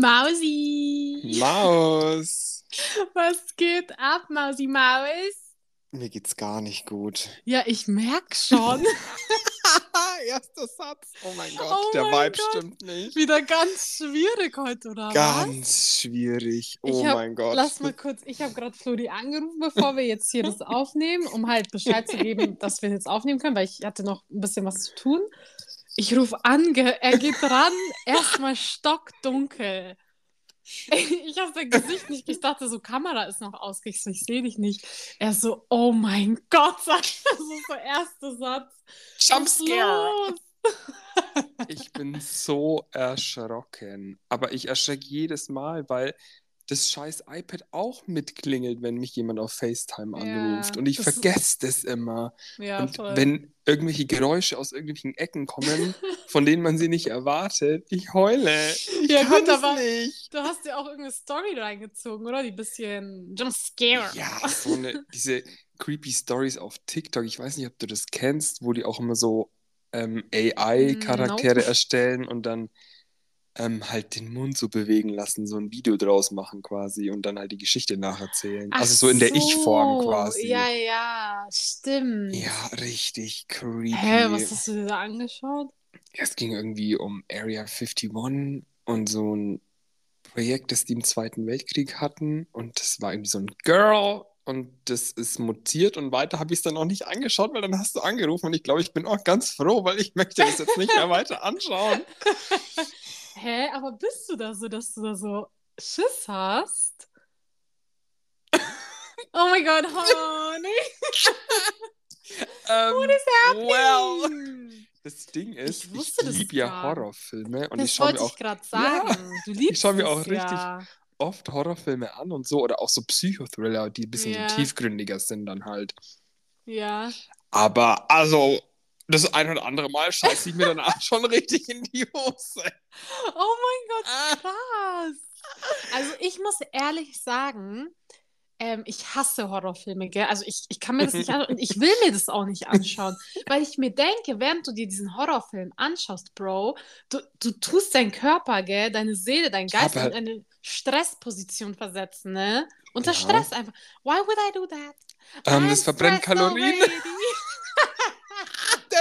Mausi. Maus. Was geht ab, Mausi Maus? Mir geht's gar nicht gut. Ja, ich merk schon. Erster Satz. Oh mein Gott, Oh der mein Vibe Gott. stimmt nicht. Wieder ganz schwierig heute, oder was? Ganz schwierig. Oh hab- mein Gott. Lass mal kurz, ich habe gerade Flori angerufen, bevor wir jetzt hier das aufnehmen, um halt Bescheid zu geben, dass wir jetzt aufnehmen können, weil ich hatte noch ein bisschen was zu tun. Ich rufe an, er geht ran, erstmal stockdunkel. Ich habe sein Gesicht nicht, ich dachte so, Kamera ist noch aus, ich sehe dich nicht. Er so, oh mein Gott, sagt er so, so erster Satz. Jumpscare. Ich bin so erschrocken. Aber ich erschrecke jedes Mal, weil das scheiß iPad auch mitklingelt, wenn mich jemand auf FaceTime Ja, anruft. Und ich das vergesse das immer. Ja, Und voll. wenn irgendwelche Geräusche aus irgendwelchen Ecken kommen, von denen man sie nicht erwartet, ich heule. Ich Ja, gut, aber- nicht. Du hast ja auch irgendeine Story reingezogen, oder? Die bisschen Jumpscare. Ja, so eine, diese creepy Stories auf TikTok. Ich weiß nicht, ob du das kennst, wo die auch immer so ähm, AI-Charaktere Nope. erstellen und dann ähm, halt den Mund so bewegen lassen, so ein Video draus machen quasi und dann halt die Geschichte nacherzählen. Ach also so in der. Ich-Form quasi. Ja, ja, stimmt. Ja, richtig creepy. Hä, was hast du dir da angeschaut? Es ging irgendwie um Area 51 und so ein Projekt, das die im Zweiten Weltkrieg hatten. Und das war irgendwie so ein Girl und das ist mutiert und weiter habe ich es dann auch nicht angeschaut, weil dann hast du angerufen und ich glaube, ich bin auch ganz froh, weil ich möchte das jetzt nicht mehr weiter anschauen. Hä, aber bist du da so, dass du da so Schiss hast? Oh mein Gott, honey. Ähm, What is well, happening? das Ding ist, Ich ich, liebe ja Horrorfilme und ich Das schaue wollte mir ich auch gerade sagen. Du liebst schau mir es auch richtig ja. oft Horrorfilme an und so oder auch so Psychothriller, die ein bisschen Ja. so tiefgründiger sind dann halt. Ja. Aber also, das ein oder andere Mal scheiße ich mir danach schon richtig in die Hose. Oh mein Gott, Ah. krass. Also ich muss ehrlich sagen, ähm, ich hasse Horrorfilme, gell? Also ich, ich kann mir das nicht anschauen und ich will mir das auch nicht anschauen, weil ich mir denke, während du dir diesen Horrorfilm anschaust, Bro, du, du tust deinen Körper, gell, deine Seele, dein Geist in eine Stressposition versetzen, ne? Unter Ja. Stress einfach. Why would I do that? Ähm, das verbrennt Kalorien.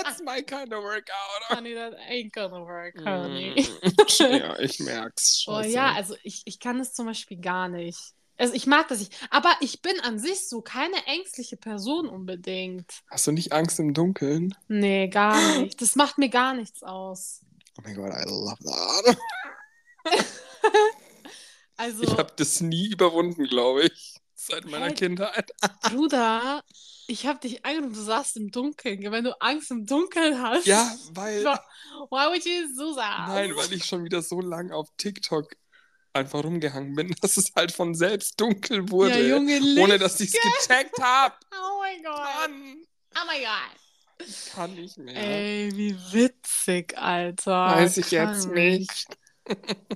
That's my kind of workout. honey, that ain't gonna work, honey. Mm, ja, ich merk's. Oh Scheiße. ja, also ich, ich kann es zum Beispiel gar nicht. Also ich mag das nicht. Aber ich bin an sich so keine ängstliche Person unbedingt. Hast du nicht Angst im Dunkeln? Nee, gar nicht. Das macht mir gar nichts aus. Oh mein Gott, I love that. Also, Ich habe das nie überwunden, glaube ich. Seit meiner Hä? Kindheit. Bruder, ich habe dich angerufen, du saßt im Dunkeln. Wenn du Angst im Dunkeln hast. Ja, weil. Why would you do that? Nein, weil ich schon wieder so lang auf TikTok einfach rumgehangen bin, dass es halt von selbst dunkel wurde. Ja, Junge, ohne dass ich es gecheckt habe. Oh mein Gott. Mann, Oh mein Gott. ich kann nicht mehr. Ey, wie witzig, Alter. Weiß ich jetzt Krank. nicht.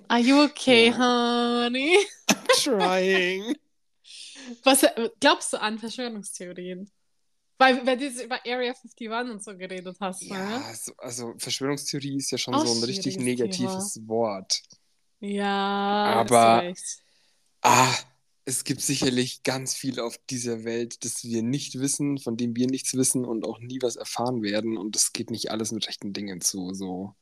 Are you okay, Ja. honey? Trying. Was äh, glaubst du an Verschwörungstheorien? Weil, weil du über Area 51 und so geredet hast, Ja, ne? also, also Verschwörungstheorie ist ja schon Auch so ein richtig negatives Wort. Ja, Aber-. Ah, es gibt sicherlich ganz viel auf dieser Welt, das wir nicht wissen, von dem wir nichts wissen und auch nie was erfahren werden. Und das geht nicht alles mit rechten Dingen zu. So.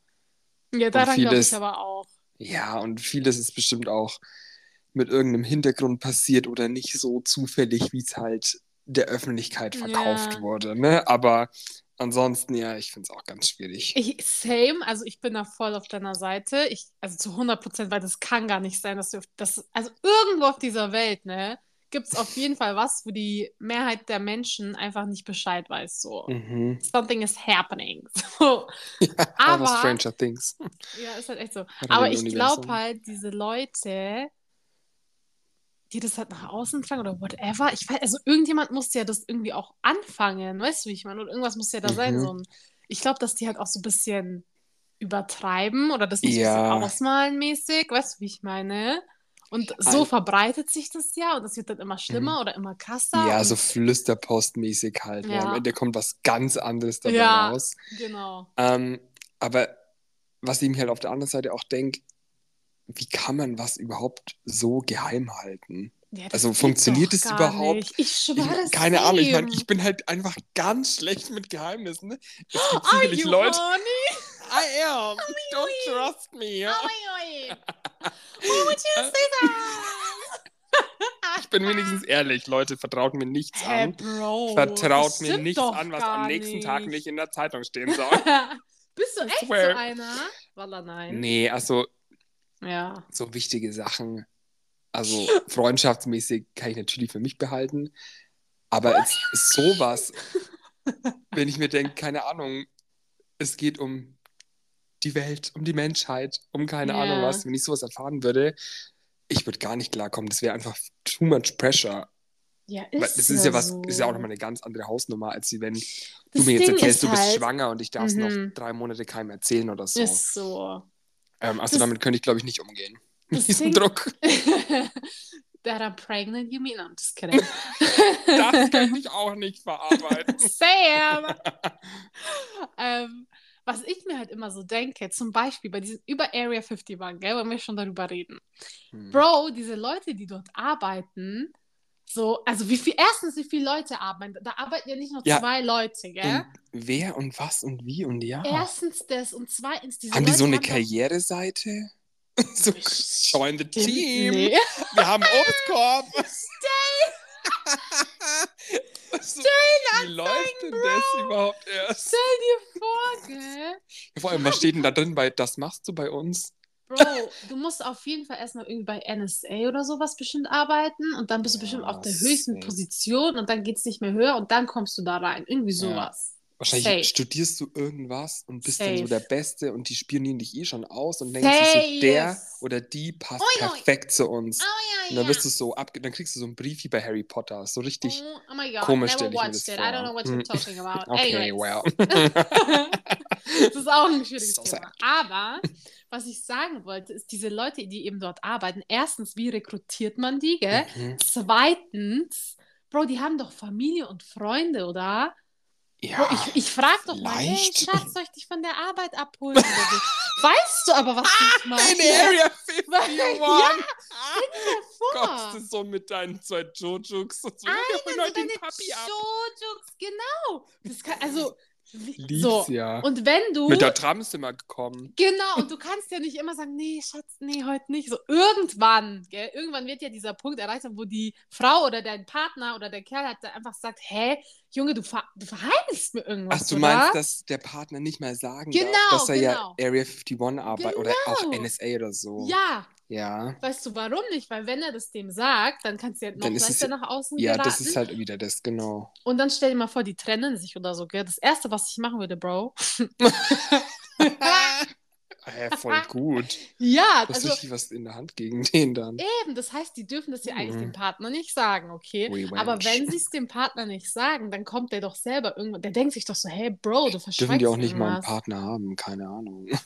Ja, daran glaube ich aber auch. Ja, und vieles ist bestimmt auch mit irgendeinem Hintergrund passiert oder nicht so zufällig, wie es halt der Öffentlichkeit verkauft Ja. wurde. Ne? Aber ansonsten, ja, ich finde es auch ganz schwierig. Ich, same, also ich bin da voll auf deiner Seite. Ich, also zu 100 Prozent, weil das kann gar nicht sein, dass du, das, also irgendwo auf dieser Welt, ne, gibt es auf jeden Fall was, wo die Mehrheit der Menschen einfach nicht Bescheid weiß, so. Mhm. Something is happening. So. Ja, Aber- Stranger Things. Ja, ist halt echt so. Oder Aber ich glaube halt, diese Leute, die das halt nach außen tragen oder whatever, ich weiß, also irgendjemand muss ja das irgendwie auch anfangen, weißt du, wie ich meine? Oder irgendwas muss ja da sein. Mhm. So ein, ich glaube, dass die halt auch so ein bisschen übertreiben oder das nicht Ja. ein bisschen ausmalen mäßig, weißt du, wie ich meine? Und so Al- verbreitet sich das ja und das wird dann immer schlimmer oder immer krasser. Mhm. Ja, so flüsterpostmäßig halt. Ja. Ja. Am Ende kommt was ganz anderes dabei Ja. raus. Genau. Ähm, aber was ich mir halt auf der anderen Seite auch denke, wie kann man was überhaupt so geheim halten? Ja, Also funktioniert es überhaupt? Nicht. Ich schwöre es keine Ahnung, ich meine, ich bin halt einfach ganz schlecht mit Geheimnissen. Ne? Es gibt Are sicherlich Leute. horny? I am. Don't trust me. Why would you say that? Ich bin wenigstens ehrlich, Leute, vertraut mir nichts Hä, an. Bro. Vertraut mir nichts an, was am nächsten Tag nicht in der Zeitung stehen soll. Bist du echt so einer? Walla, nein. nee, also Ja. so wichtige Sachen, also freundschaftsmäßig kann ich natürlich für mich behalten. Aber jetzt sowas, wenn ich mir denke, keine Ahnung, es geht um die Welt, um die Menschheit, um keine Ja. Ahnung was, wenn ich sowas erfahren würde, ich würde gar nicht klarkommen. Das wäre einfach too much pressure. Ja, Weil ist das ist ja was, so. ist ja auch nochmal eine ganz andere Hausnummer, als wenn Das du mir jetzt Ding erzählst, ist du bist halt- schwanger und ich darf es Mhm. noch drei Monate keinem erzählen oder so. Ist so. Ähm, also das- damit könnte ich, glaube ich, nicht umgehen. Mit diesem Ding- Druck. That I'm pregnant, you mean? I'm just kidding. Das könnte ich auch nicht verarbeiten. Sam! ähm, was ich mir halt immer so denke, zum Beispiel bei diesem über Area 51, gell, wenn wir schon darüber reden. Hm. Bro, diese Leute, die dort arbeiten, so, also wie viel, erstens, wie viele Leute arbeiten, da arbeiten ja nicht nur Ja. zwei Leute, gell? Und wer und was und wie und ja. Erstens das und zweitens diese haben die Leute so eine Karriereseite? so, join the team. Nee. Wir haben Obstkorb. so, wie läuft denn das überhaupt erst? Stell dir vor, gell? Vor allem, was steht denn da drin bei Das machst du bei uns? Bro, du musst auf jeden Fall erstmal irgendwie bei NSA oder sowas bestimmt arbeiten und dann bist du bestimmt Ja, auf der höchsten. Position und dann geht es nicht mehr höher und dann kommst du da rein. Irgendwie sowas. Wahrscheinlich Safe. studierst du irgendwas und bist dann Safe. so der Beste und die spionieren dich eh schon aus und denkst Safe. so, der oder die passt Oi, oi. perfekt zu uns. Oh ja, Und dann wirst du so ab, dann kriegst du so einen Brief wie bei Harry Potter. So richtig. Oh, oh my god, komisch never stell ich mir das it. vor. I don't know what Hm. you're talking about. Okay, well. das ist auch ein schwieriges So Thema. Aber was ich sagen wollte, ist, diese Leute, die eben dort arbeiten, erstens, wie rekrutiert man die, gell? Mhm. Zweitens, Bro, die haben doch Familie und Freunde, oder? Ja, ich, ich frage doch mal, hey. Schatz, soll ich dich von der Arbeit abholen? Weißt du aber, was ich meine? in Area 51. Ja, Kommst du vor. so mit deinen zwei Jojuks und so, wir Alter, holen heute den Papi ab. Jojoks, genau. Das kann, also, Lieb's so. ja. Und wenn du... Mit der Tram ist immer gekommen. Genau, und du kannst ja nicht immer sagen, nee, Schatz, nee, heute nicht. So irgendwann, gell, irgendwann wird ja dieser Punkt erreicht, wo die Frau oder dein Partner oder der Kerl halt einfach sagt, hä, Junge, du, ver du verheimlichst mir irgendwas, Ach, du oder? meinst, dass der Partner nicht mal sagen Genau, darf, dass er genau. ja Area 51 arbeitet oder auch Genau. NSA oder so. Ja, Ja, weißt du warum nicht? Weil wenn er das dem sagt, dann kannst du ja noch Dann es- leichter nach außen ja geraten. das ist halt wieder das, genau. Und dann stell dir mal vor, die trennen sich oder so, gell? Das Erste, was ich machen würde, Bro. Hä, voll gut. ja, Du hast also richtig was in der Hand gegen den dann. eben, das heißt, die dürfen das ja eigentlich Mhm. dem Partner nicht sagen, okay? Aber wenn sie es dem Partner nicht sagen, dann kommt der doch selber irgendwann, der denkt sich doch so, hey Bro, du verschweigst Dürfen die auch nicht mal einen. Partner haben, keine Ahnung.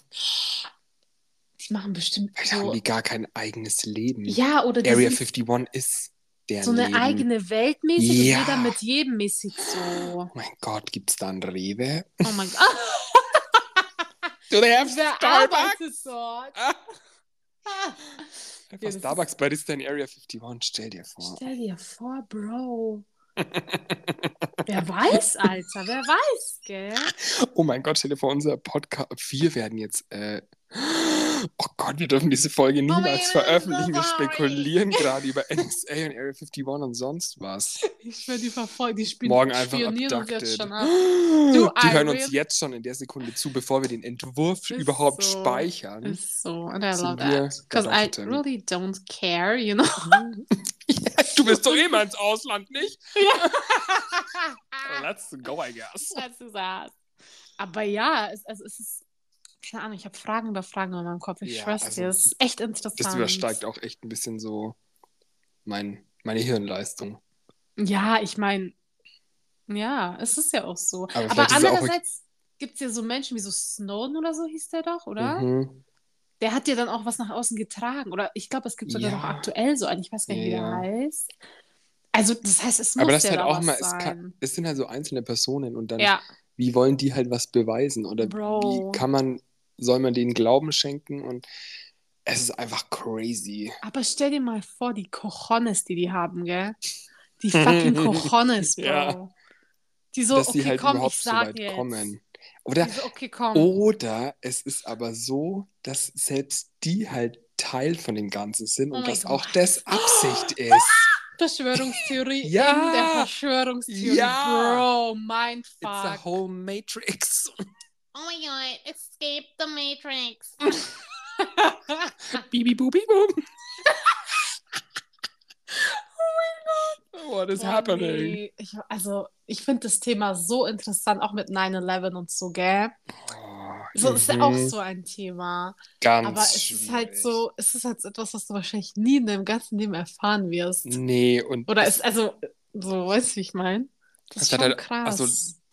Die machen bestimmt Vielleicht haben so, die gar kein eigenes Leben. ja, oder die Area sind 51 ist der so eine Leben. eigene Welt mäßig Ja. jeder mit jedem mäßig so. Oh mein Gott, gibt's da einen Rewe? Oh mein Gott. Do they have Starbucks? Ah, Ah. einfach das ist- Starbucks Barista in Area 51, stell dir vor. Stell dir vor, Bro. Wer weiß, Alter, wer weiß, gell? Oh mein Gott, stell dir vor, unser Podcast. Wir werden jetzt. Äh, oh Gott, wir dürfen diese Folge niemals Gott, veröffentlichen. Wir spekulieren gerade über NSA und Area 51 und sonst was. Ich werde die verfolgen, die spielen Morgen einfach spionieren uns abducted. jetzt schon ab. Die I hören uns jetzt schon in der Sekunde zu, bevor wir den Entwurf Ist überhaupt so. speichern. Is so, and I love that. Because I really don't care, you know? du bist doch immer ins Ausland, nicht? Let's go, I guess. That's his ass. Aber ja, es, also es ist, keine Ahnung, ich habe Fragen über Fragen in meinem Kopf. Ich Ja, schwör's also dir, es ist echt interessant. Das übersteigt auch echt ein bisschen so mein, meine Hirnleistung. Ja, ich meine, ja, es ist ja auch so. Aber Aber, andererseits gibt es ja so Menschen wie so Snowden oder so hieß der doch, oder? Mhm. Der hat ja dann auch was nach außen getragen. Oder ich glaube, es gibt sogar Ja. noch aktuell so einen, ich weiß gar nicht, wie Ja. der heißt. Also, das heißt, es muss Aber das ja ist halt auch mal, es, kann, es sind halt so einzelne Personen und dann, ja, wie wollen die halt was beweisen? Oder Bro. wie kann man, soll man denen Glauben schenken? Und Es ist einfach crazy. Aber stell dir mal vor, die Cojones, die die haben, gell? Die fucking Cojones, Bro. Ja. Die so, dass okay, die halt komm, überhaupt ich so sag weit jetzt. kommen. Oder, so, okay, oder es ist aber so, dass selbst die halt Teil von dem Ganzen sind Oh und mein dass auch Gott. das Absicht ist. Verschwörungstheorie Ja. in der Verschwörungstheorie. Ja. Bro, It's a whole Matrix. Oh my god, escape the Matrix. Bibi Bubi Boom. What is Boah, happening? nee. Ich, also, ich finde das Thema so interessant, auch mit 9-11 und so, gell? Oh, So ist ja auch mhm. so ein Thema. Ganz Aber es ist halt schwierig. so, es ist halt so etwas, was du wahrscheinlich nie in deinem ganzen Leben erfahren wirst. Nee, und Oder ist, also, so, weißt du, wie ich meine? Das ist schon halt- krass. Also,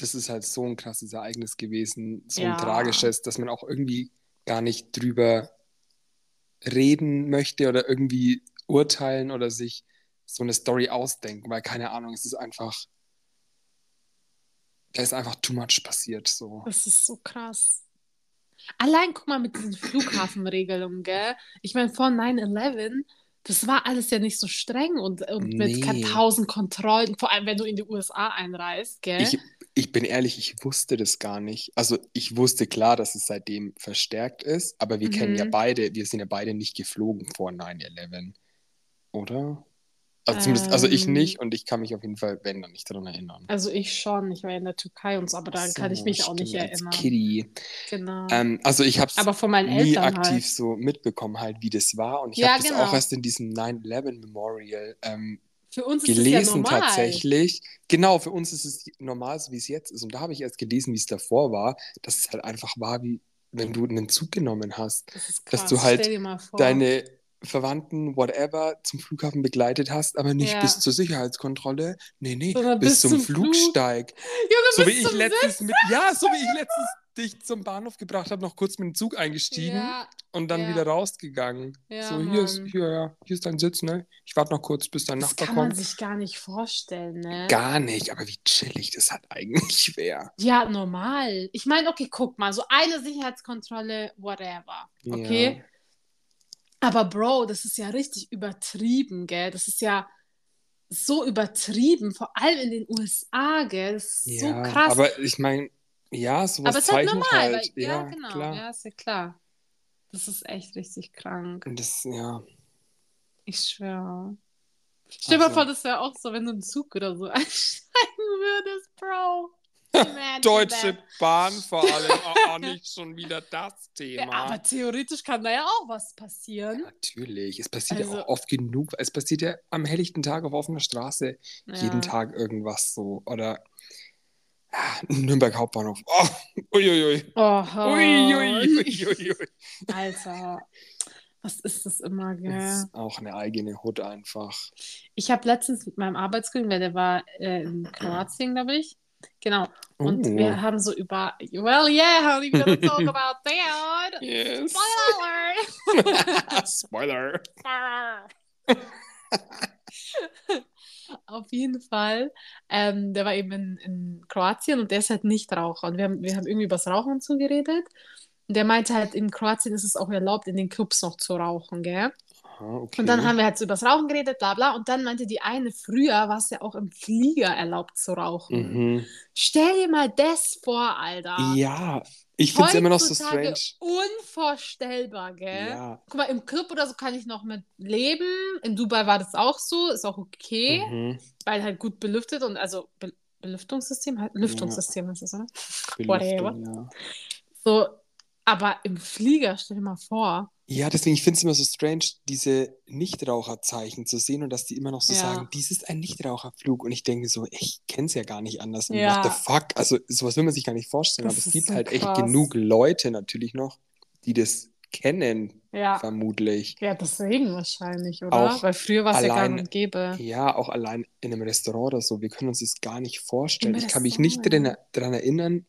das ist halt so ein krasses Ereignis gewesen, so Ja. ein tragisches, dass man auch irgendwie gar nicht drüber reden möchte oder irgendwie urteilen oder sich so eine Story ausdenken, weil keine Ahnung, es ist einfach, da ist einfach too much passiert, so. Das ist so krass. Allein guck mal mit diesen Flughafenregelungen, gell? Ich meine, vor 9-11, das war alles ja nicht so streng und, und mit Nee. tausend Kontrollen, vor allem wenn du in die USA einreist, gell? Ich, ich bin ehrlich, ich wusste das gar nicht. Also ich wusste klar, dass es seitdem verstärkt ist, aber wir kennen ja Mhm. beide, wir sind ja beide nicht geflogen vor 9-11, oder? Also zumindest, also ich Ähm. nicht und ich kann mich auf jeden Fall, wenn, dann nicht daran erinnern. also ich schon, ich war ja in der Türkei und so, aber daran kann ich So, mich auch nicht erinnern. Kitty. Genau. Ähm, also ich habe es nie aktiv halt. so mitbekommen, halt, wie das war. Und ich Ja, habe das genau. auch erst in diesem 9-11 Memorial ähm, Für uns ist es ja gelesen normal. tatsächlich. Genau, für uns ist es normal, so wie es jetzt ist. Und da habe ich erst gelesen, wie es davor war, dass es halt einfach war, wie wenn du einen Zug genommen hast, Das dass du halt deine Verwandten, whatever, zum Flughafen begleitet hast, aber nicht Ja. bis zur Sicherheitskontrolle. Nee, nee, bis, bis zum, zum Flug. Flugsteig. Junge, So wie ich letztens mit, ja, so wie ich letztens dich zum Bahnhof gebracht habe, noch kurz mit dem Zug eingestiegen Ja, und dann ja. wieder rausgegangen. Ja, so, hier ist, hier, ja, hier ist dein Sitz, ne? Ich warte noch kurz, bis dein das Nachbar kann man kommt. sich gar nicht vorstellen, ne? Gar nicht, aber wie chillig das halt eigentlich wäre. Ja, normal. Ich meine, okay, guck mal, so eine Sicherheitskontrolle, whatever. Okay. Aber Bro, das ist ja richtig übertrieben, gell? Das ist ja so übertrieben, vor allem in den USA, gell? Das ist so krass. aber ich meine, ja, sowas Aber es ist halt normal, halt. weil, ja, ja, genau, klar. ja, ist ja klar. Das ist echt richtig krank. Und das, ja. Ich schwöre. Stell dir mal Also- vor, das wäre auch so, wenn du einen Zug oder so einsteigen würdest, Bro. Imagine Deutsche. Bahn vor allem, auch, auch nicht schon wieder das Ja, Thema. aber theoretisch kann da ja auch was passieren. Natürlich, es passiert ja Also- auch oft genug. Es passiert ja am helllichten Tag auf offener Straße jeden Ja. Tag irgendwas so. Oder Nürnberg Hauptbahnhof. Oh, uiuiui. Uiuiui. Alter, was ist das immer, Das gell? ist auch eine eigene Hut einfach. Ich habe letztens mit meinem Arbeitskollegen, der war äh, in Kroatien, glaube ich. Genau. Und Oh. wir haben so über, well, yeah, we're gonna talk about that. Yes. Spoiler! Spoiler. Auf jeden Fall. Ähm, der war eben in, in Kroatien und der ist halt Nichtraucher. Und wir haben, wir haben irgendwie über das Rauchen zugeredet. Und der meinte halt, in Kroatien ist es auch erlaubt, in den Clubs noch zu rauchen, gell? Okay. Und dann haben wir halt so über das Rauchen geredet, bla bla. Und dann meinte die eine, früher war es ja auch im Flieger erlaubt zu rauchen. mhm. Stell dir mal das vor, Alter. Ja, ich finde es immer noch so strange. Unvorstellbar, gell? Ja. Guck mal, im Club oder so kann ich noch mit leben. In Dubai war das auch so, ist auch okay, Mhm. weil halt gut belüftet und also Be Belüftungssystem, halt Lüftungssystem ist es, oder? Belüftung, ja. So, aber im Flieger, stell dir mal vor. Ja, deswegen, ich finde es immer so strange, diese Nichtraucherzeichen zu sehen und dass die immer noch so Ja. sagen, dies ist ein Nichtraucherflug. Und ich denke so, ich kenne es ja gar nicht anders. Ja. What the fuck? Also, sowas will man sich gar nicht vorstellen. Das aber es gibt so halt echt krass. genug Leute natürlich noch, die das kennen, Ja. vermutlich. Ja, deswegen wahrscheinlich, oder? Auch Weil früher war es ja allein- und gäbe. Ja, auch allein in einem Restaurant oder so. Wir können uns das gar nicht vorstellen. Im Ich kann mich nicht daran erinnern,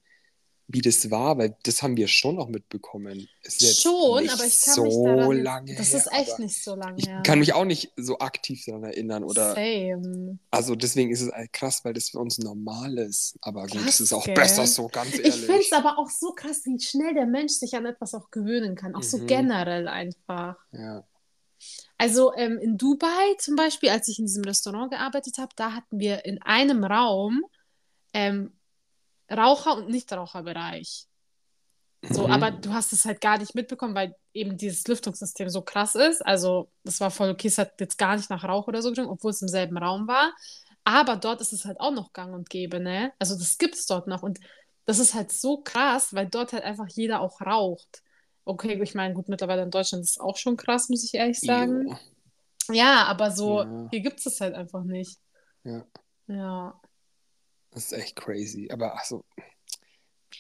wie das war, weil das haben wir schon auch mitbekommen. Schon, aber ich kann so mich daran lange Das her, ist echt nicht so lange Ich her. kann mich auch nicht so aktiv daran erinnern oder Same. also deswegen ist es halt krass, weil das für uns normal ist. Aber gut, es ist auch Gell? besser so, ganz Ich finde ehrlich. es aber auch so krass, wie schnell der Mensch sich an etwas auch gewöhnen kann. Auch so Mhm. generell einfach. Ja. Also ähm, in Dubai zum Beispiel, als ich in diesem Restaurant gearbeitet habe, da hatten wir in einem Raum ähm, Raucher- und Nichtraucherbereich. So, Mhm. aber du hast es halt gar nicht mitbekommen, weil eben dieses Lüftungssystem so krass ist. Also, das war voll okay, es hat jetzt gar nicht nach Rauch oder so getrunken, obwohl es im selben Raum war. Aber dort ist es halt auch noch gang und gäbe, ne? Also, das gibt es dort noch. Und das ist halt so krass, weil dort halt einfach jeder auch raucht. Okay, ich meine, gut, mittlerweile in Deutschland ist es auch schon krass, muss ich ehrlich sagen. Jo. Ja, aber so, Ja. hier gibt es es halt einfach nicht. Ja. Ja. Das ist echt crazy. Aber also,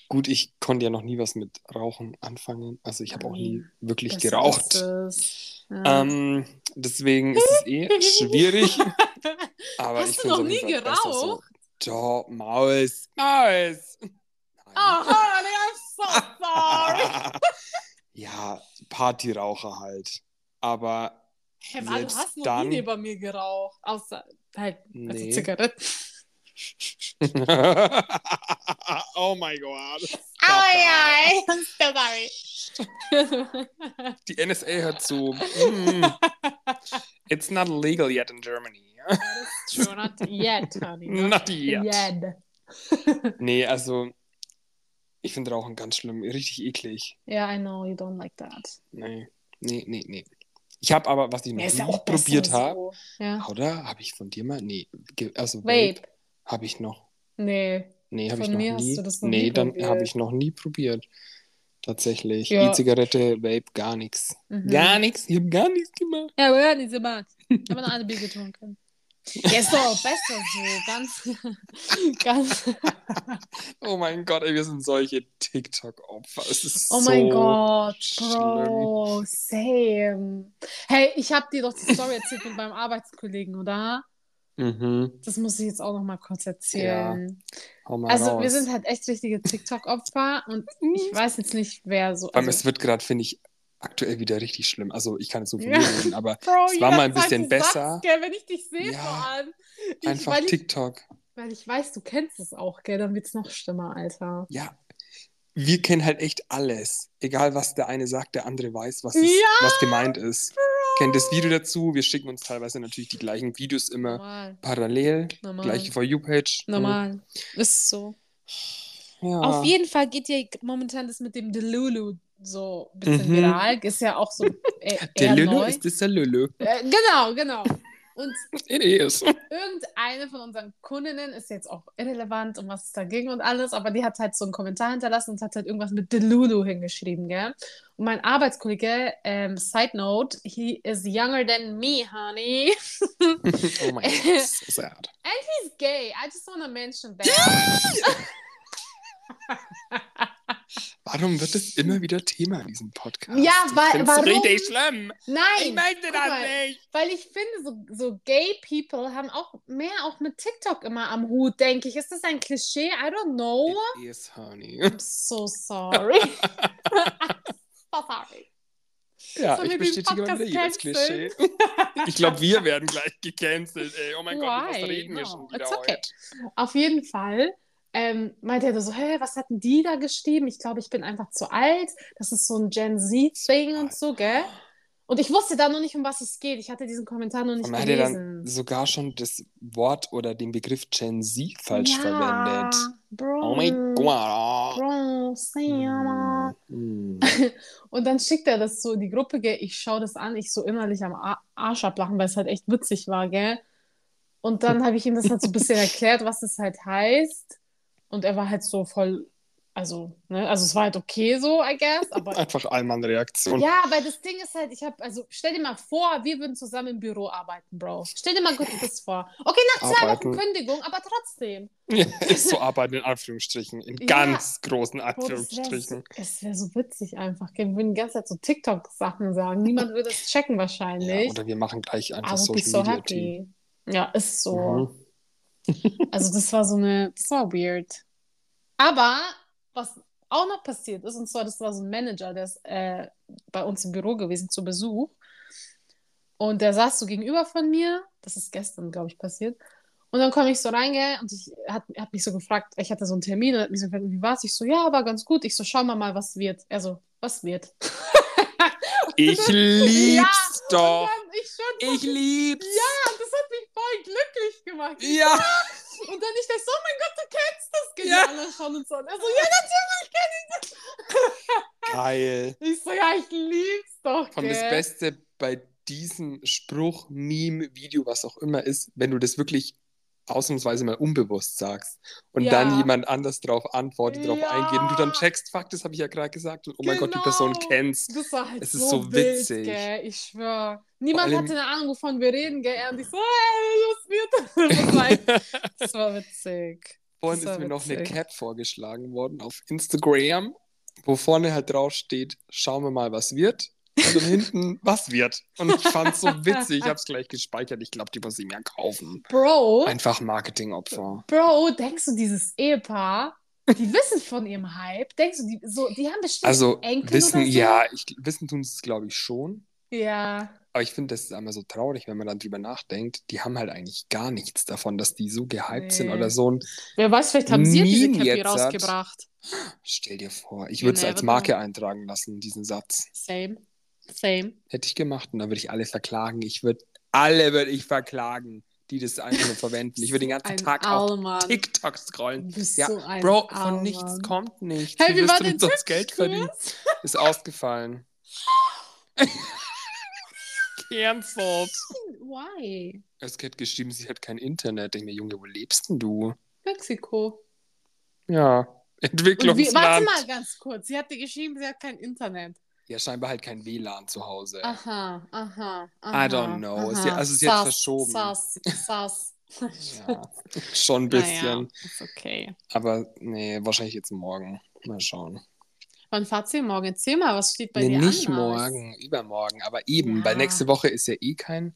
gut, ich konnte ja noch nie was mit Rauchen anfangen. Also ich habe auch nie wirklich Besser geraucht. Ja. Ähm, deswegen ist es eh schwierig. Aber Hast ich du noch nie so. geraucht? Doch, Maus. Maus. Oh, honey, I'm so sorry. ja, Partyraucher halt. Aber Hey, Mann, du hast noch dann- nie neben mir geraucht. Außer halt, also Nee. Zigaretten. oh mein Gott. Stop that. ai. I'm so sorry. Die NSA hört zu. Mm, it's not legal yet in Germany. That's true, not yet, honey. Not yet. yet. Nee, also ich finde Rauchen ganz schlimm, richtig eklig. Yeah, I know, you don't like that. Nee, nee, nee, nee. Ich habe aber, was ich noch Ja, probiert habe, so. Ja. oder? Habe ich von dir mal? Nee, also Vape. Habe ich noch. Nee. Nee, habe ich noch mir hast nie. du das noch nee, nie dann habe ich noch nie probiert. Tatsächlich. Ja. E-Zigarette, Vape, gar nichts. Mhm. Gar nichts. Ich habe gar nichts gemacht. Ja, aber ja, diese Bad. Ich habe noch eine Bier getrunken. Ja, ist doch besser so. Ganz, ganz. Oh mein Gott, ey, wir sind solche TikTok-Opfer. Oh so mein Gott, schlimm. Bro, same. Hey, ich habe dir doch die Story erzählt mit meinem Arbeitskollegen, oder? Mhm. Das muss ich jetzt auch noch mal kurz erzählen. Hau mal Also, raus. wir sind halt echt richtige TikTok-Opfer und ich weiß jetzt nicht, wer so. Also, es wird gerade, finde ich, aktuell wieder richtig schlimm. Also, ich kann jetzt so viel Ja. reden, aber Bro, es war mal ein bisschen sagst, besser. gell, wenn ich dich sehe, Ja, vor allem. Ich, einfach weil, ich, TikTok. weil ich weiß, du kennst es auch, gell, dann wird es noch schlimmer, Alter. Ja, wir kennen halt echt alles. Egal, was der eine sagt, der andere weiß, was, es, Ja, was gemeint ist. Kennt das Video dazu. Wir schicken uns teilweise natürlich die gleichen Videos immer Normal. parallel. Normal. Gleiche For You-Page. Normal. Ist so. Ja. Auf jeden Fall geht ja momentan das mit dem Delulu so ein bisschen Mhm. viral. Ist ja auch so äh, Der eher Lulu neu. ist das der Lulu. Äh, genau, genau. Und irgendeine von unseren Kundinnen ist jetzt auch irrelevant, um was es da ging und alles, aber die hat halt so einen Kommentar hinterlassen und hat halt irgendwas mit Delulu hingeschrieben, gell? Und mein Arbeitskollege, ähm, Side Note, he is younger than me, honey. oh mein Gott, so sad. He's gay. I just wanna mention that. Warum wird das immer wieder Thema in diesem Podcast? Ja, weil- ich warum? richtig schlimm. Nein! Ich möchte das mal. nicht. Weil ich finde, so, so gay people haben auch mehr auch mit TikTok immer am Hut, denke ich. Ist das ein Klischee? I don't know. It is, honey. I'm so sorry. so sorry. Ja, Sollen ich bestätige mal wieder jedes Klischee. Ich glaube, wir werden gleich gecancelt, ey. Oh mein Gott, Why? was reden wir No, schon wieder okay. heute? Auf jeden Fall ähm, meinte er so, hä, was hatten die da geschrieben? Ich glaube, ich bin einfach zu alt. Das ist so ein Gen Z-Thing und so, gell? Und ich wusste da noch nicht, um was es geht. Ich hatte diesen Kommentar noch nicht Und hat er dann gelesen. sogar schon das Wort oder den Begriff Gen Z falsch ja, verwendet. Bro. Oh mein Gott. Bro, Sam. Mm. Und dann schickt er das so in die Gruppe, gell? Ich schaue das an, ich so innerlich am Arsch ablachen, weil es halt echt witzig war, gell? Und dann habe ich ihm das halt so ein bisschen erklärt, was es halt heißt. Und er war halt so voll, also, ne, also es war halt okay so, I guess, aber Einfach Allmann-Reaktion. ja, weil das Ding ist halt, ich habe, also stell dir mal vor, wir würden zusammen im Büro arbeiten, Bro. Stell dir mal kurz das vor. Okay, nach zwei Arbeiten. Wochen Kündigung, aber trotzdem. Ja, ist so arbeiten in Anführungsstrichen. In Ja. ganz großen wäre Anführungsstrichen. es wär so witzig einfach. Wir würden die ganze Zeit so TikTok-Sachen sagen. Niemand würde es checken Ja, wahrscheinlich. oder wir machen gleich einfach be Social so Media happy. Team. Ja, ist so. Mhm. Also das war so eine, das war weird. Aber was auch noch passiert ist, und zwar, das war so ein Manager, der ist äh, bei uns im Büro gewesen zu Besuch. Und der saß so gegenüber von mir. Das ist gestern, glaube ich, passiert. Und dann komme ich so rein, gell, und ich hat, hat mich so gefragt, ich hatte so einen Termin und hat mich so gefragt, wie war's? Ich so, ja, war ganz gut. Ich so, schau mal mal, was wird. Er so, was wird? Ich lieb's Ja, doch. Ich schon Ich lieb's. ja, voll glücklich gemacht. Ja. Und dann ich dachte, so, oh mein Gott, du kennst das Ja. Geniale schon und so. Und er so, ja, natürlich kenn ich das. Geil. Ich so, ja, ich lieb's doch, Und das. Beste bei diesem Spruch, Meme, Video, was auch immer ist, wenn du das wirklich ausnahmsweise mal unbewusst sagst und Ja. dann jemand anders drauf antwortet, drauf Ja. eingeht und du dann checkst, fuck, das habe ich ja gerade gesagt und oh mein Gott, die Genau. Person kennst. Das war halt Es ist so, so wild, witzig. gell? Ich schwör. Niemand allem- hatte eine Ahnung, wovon wir reden, gell? Und ich so, hey, was wird das? Das war, echt- das war witzig. Vorhin ist mir noch eine witzig. Cap vorgeschlagen worden auf Instagram, wo vorne halt drauf steht, schauen wir mal, was wird. Und hinten, was wird. Und ich fand's so witzig, ich hab's gleich gespeichert. Ich glaube, die muss ich mir kaufen. Bro, Einfach Marketingopfer. Bro, denkst du, dieses Ehepaar, die wissen von ihrem Hype? Denkst du, die, so, die haben bestimmt Also Enkel wissen, oder so? ja, ich, wissen tun es, glaube ich, schon. Ja. Aber ich finde, das ist einmal so traurig, wenn man dann drüber nachdenkt. Die haben halt eigentlich gar nichts davon, dass die so gehypt sind Nee. oder so ein. Wer weiß, vielleicht haben sie ja diese Cappy hat- rausgebracht. Stell dir vor, ich würde es als never Marke eintragen lassen, diesen Satz. Same. Same. Hätte ich gemacht und dann würde ich alle verklagen. Ich würde, alle würde ich verklagen, die das einfach nur verwenden. Ich würde den ganzen Ein Tag auf Allmann. TikTok scrollen. Du bist Ja, so ein Bro, von Allmann. nichts kommt nichts. Hey, wie war du der umsonst Geld verdienen? Ist ausgefallen. Cancelled. Why? Es hat geschrieben, sie hat kein Internet. Ich denke mir, Junge, wo lebst denn du? Mexiko. Ja, Und wie, Entwicklungsland. warte mal ganz kurz. Sie hat dir geschrieben, sie hat kein Internet. Ja, scheinbar halt kein WLAN zu Hause. Aha, aha, aha. I don't know. Aha. Sie- also sie hat Sass, verschoben. Sass, sass. Ja, schon ein bisschen. Naja, ist okay. Aber nee, wahrscheinlich jetzt morgen. Mal schauen. Wann fahrt ihr morgen? Erzähl mal, was steht bei nee, dir nicht an? morgen, übermorgen. Aber eben, Ja. weil nächste Woche ist ja eh kein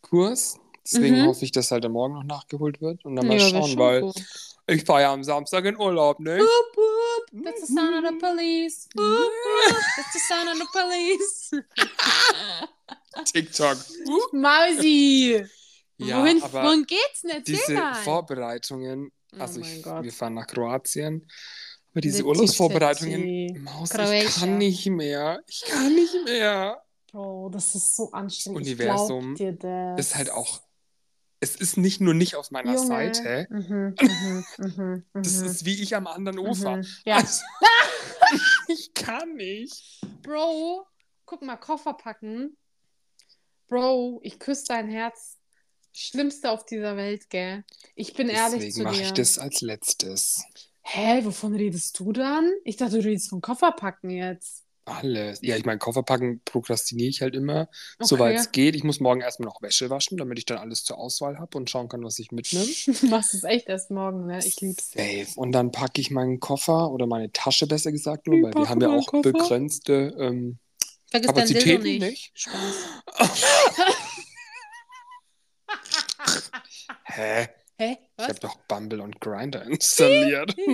Kurs. Deswegen Mhm. hoffe ich, dass halt am Morgen noch nachgeholt wird. Und dann mal Ja, schauen, weil gut. ich fahre ja am Samstag in Urlaub, ne? Boop, boop. That's the sound of the police. That's the sound of the police. TikTok. Mausi! Ja, wohin, aber wohin geht's denn? Erzähl diese mal. Vorbereitungen, Oh also mein ich, wir fahren nach Kroatien, aber diese Urlaubsvorbereitungen, Fitti. Maus, ich kann nicht mehr. Ich kann nicht mehr. Bro, das ist so anstrengend. Universum ich glaub dir das. Ist halt auch, es ist nicht nur nicht auf meiner Junge. Seite, Mhm, mhm, mhm, das mhm, ist wie ich am anderen Ufer. mhm. Ja. Also, ich kann nicht. Bro, guck mal, Koffer packen. Bro, ich küsse dein Herz. Schlimmste auf dieser Welt, gell? Ich bin ehrlich Deswegen zu mache dir. ich das als letztes. Hä, wovon redest du dann? Ich dachte, du redest von Koffer packen jetzt. Alles. Ja, ich meine, Kofferpacken prokrastiniere ich halt immer, Okay. soweit es geht. Ich muss morgen erstmal noch Wäsche waschen, damit ich dann alles zur Auswahl habe und schauen kann, was ich mitnehme. Du machst es echt erst morgen, ne? Ich lieb's. Safe. Und dann packe ich meinen Koffer oder meine Tasche besser gesagt nur, Ich weil wir haben ja auch Koffer. begrenzte ähm, Vergiss dein Kapazitäten nicht. nicht. Spaß. Hä? Hä? Ich Was? habe doch Bumble und Grinder installiert.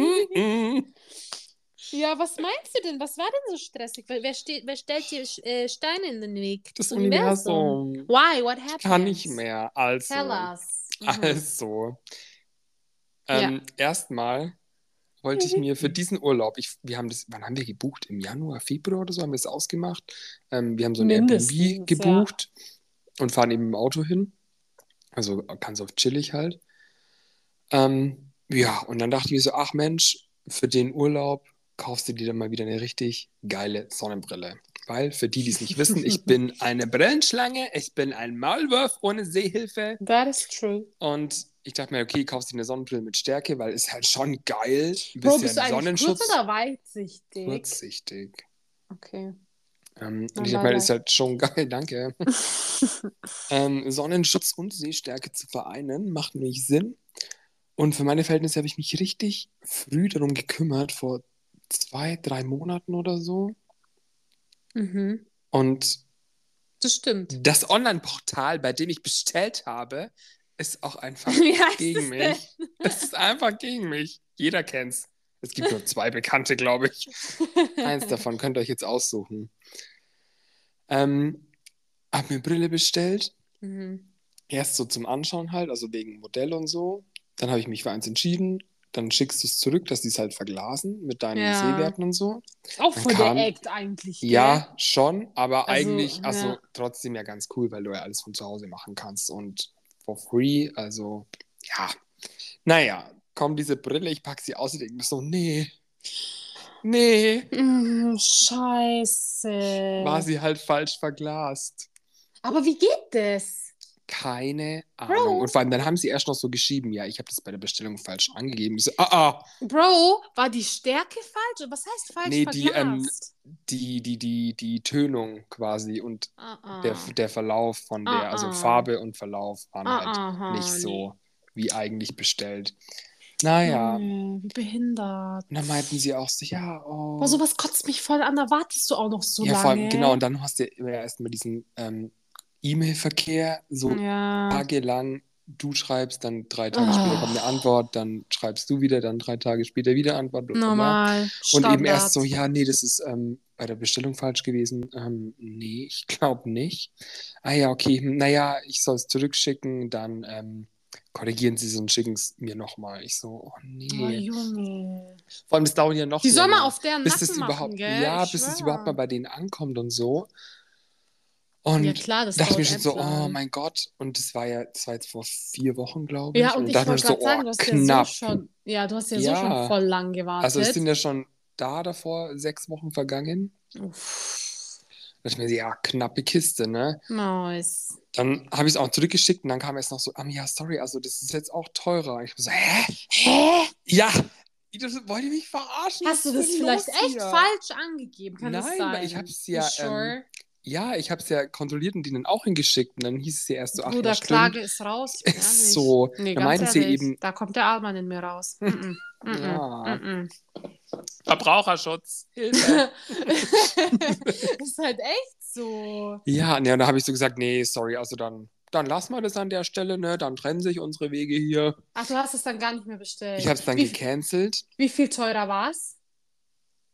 Ja, was meinst du denn? Was war denn so stressig? Wer, steht, wer stellt dir äh, Steine in den Weg? das Universum. Why? What happened? Kann nicht mehr. Also. Tell us. Mhm. Also. Ähm, Erstmal wollte ich mir für diesen Urlaub, ich, wir haben das, wann haben wir gebucht? Im Januar, Februar oder so haben wir es ausgemacht. Ähm, wir haben so ein Airbnb gebucht und fahren eben im Auto hin. Also ganz auf chillig halt. Ähm, ja, und dann dachte ich mir so, ach Mensch, für den Urlaub kaufst du dir dann mal wieder eine richtig geile Sonnenbrille. Weil, für die, die es nicht wissen, ich bin eine Brillenschlange, ich bin ein Maulwurf ohne Sehhilfe. That is true. Und ich dachte mir, okay, kaufst dir eine Sonnenbrille mit Stärke, weil ist halt schon geil. Ein Bro, bisschen bist du Sonnenschutz. kurz oder weitsichtig? Kurzsichtig. Okay. Ähm, und ich dachte mir, ist halt schon geil, danke. ähm, Sonnenschutz und Sehstärke zu vereinen, macht nämlich Sinn. Und für meine Verhältnisse habe ich mich richtig früh darum gekümmert, vor zwei, drei Monaten oder so. mhm. Und Das stimmt. das Online-Portal, bei dem ich bestellt habe, ist auch einfach heißt gegen es denn? mich. Es ist einfach gegen mich. Jeder kennt's. Es gibt nur zwei bekannte, glaube ich. Eins davon könnt ihr euch jetzt aussuchen. Ähm, hab mir Brille bestellt. Mhm. Erst so zum Anschauen halt, also wegen Modell und so. Dann habe ich mich für eins entschieden. Dann schickst du es zurück, dass die es halt verglasen mit deinen Ja. Sehwerten und so. Auch Dann voll kam- der Act eigentlich. gell? Ja, schon, aber Also, eigentlich, also ja. trotzdem ja ganz cool, weil du ja alles von zu Hause machen kannst und for free, also ja. Naja, kommt diese Brille, ich pack sie aus und denke mir so, nee, nee, Mm, scheiße. war sie halt falsch verglast. Aber wie geht das? Keine Bro. Ahnung. Und vor allem, dann haben sie erst noch so geschrieben, ja, ich habe das bei der Bestellung falsch angegeben. Ich so, ah, ah, Bro, war die Stärke falsch? Was heißt falsch Nee, die, ähm, die, die, die, die Tönung quasi und Ah, ah. der, der Verlauf von der, Ah, also ah. Farbe und Verlauf waren Ah, halt aha, nicht so wie eigentlich bestellt. Naja, wie behindert. und dann meinten sie auch so, ja, oh. Boah, sowas kotzt mich voll an, da wartest du auch noch so ja, lange. vor allem, genau, und dann hast du immer erstmal diesen ähm, E-Mail-Verkehr, so Ja. tagelang, du schreibst, dann drei Tage später Ah. kommt eine Antwort, dann schreibst du wieder, dann drei Tage später wieder Antwort. bla. Normal. Und eben erst Standard. so, ja, nee, das ist ähm, bei der Bestellung falsch gewesen. Ähm, nee, ich glaube nicht. Ah ja, okay, hm, naja, ich soll es zurückschicken, dann ähm, korrigieren sie es und schicken es mir nochmal. Ich so, oh Oh, nee. Junge. Vor allem, das dauert ja noch Die soll länger, mal auf deren bis Nacken das machen, überhaupt, gell? ja, Ich bis es schwör. überhaupt mal bei denen ankommt und so. Und Ja, klar, das dachte mir schon so, oh mein Gott. Und das war ja, das war jetzt vor vier Wochen, glaube ich. Ja, und ich dachte mir wollte so, gerade sagen, oh, du hast knapp. ja so schon, ja, du hast ja, so Ja. schon voll lang gewartet. Also es sind ja schon da davor sechs Wochen vergangen. Uff, Da dachte ich mir, so, ja, knappe Kiste, ne? nice. Dann habe ich es auch zurückgeschickt und dann kam erst noch so, ah, ja, sorry, also das ist jetzt auch teurer. Ich so, hä? Hä? Ja, das, wollt ihr mich verarschen? Hast du das vielleicht los echt hier? falsch angegeben? Kann das Nein, sein? weil ich hab's You ja, Sure? ähm, Ja, ich habe es ja kontrolliert und denen auch hingeschickt. Und dann hieß es ja erst so, ach Bruder, ja, stimmt. Klage ist raus. Ehrlich. so. Nee, Da meinten sie eben- Da kommt der Allmann in mir raus. Mm -mm. Mm -mm. Ja. Mm Verbraucherschutz. -mm. ist halt echt so. Ja, ne, und da habe ich so gesagt, nee, sorry, also dann, dann lassen wir das an der Stelle, ne? Dann trennen sich unsere Wege hier. Ach, du hast es dann gar nicht mehr bestellt. Ich habe es dann wie, gecancelt. wie viel teurer war es?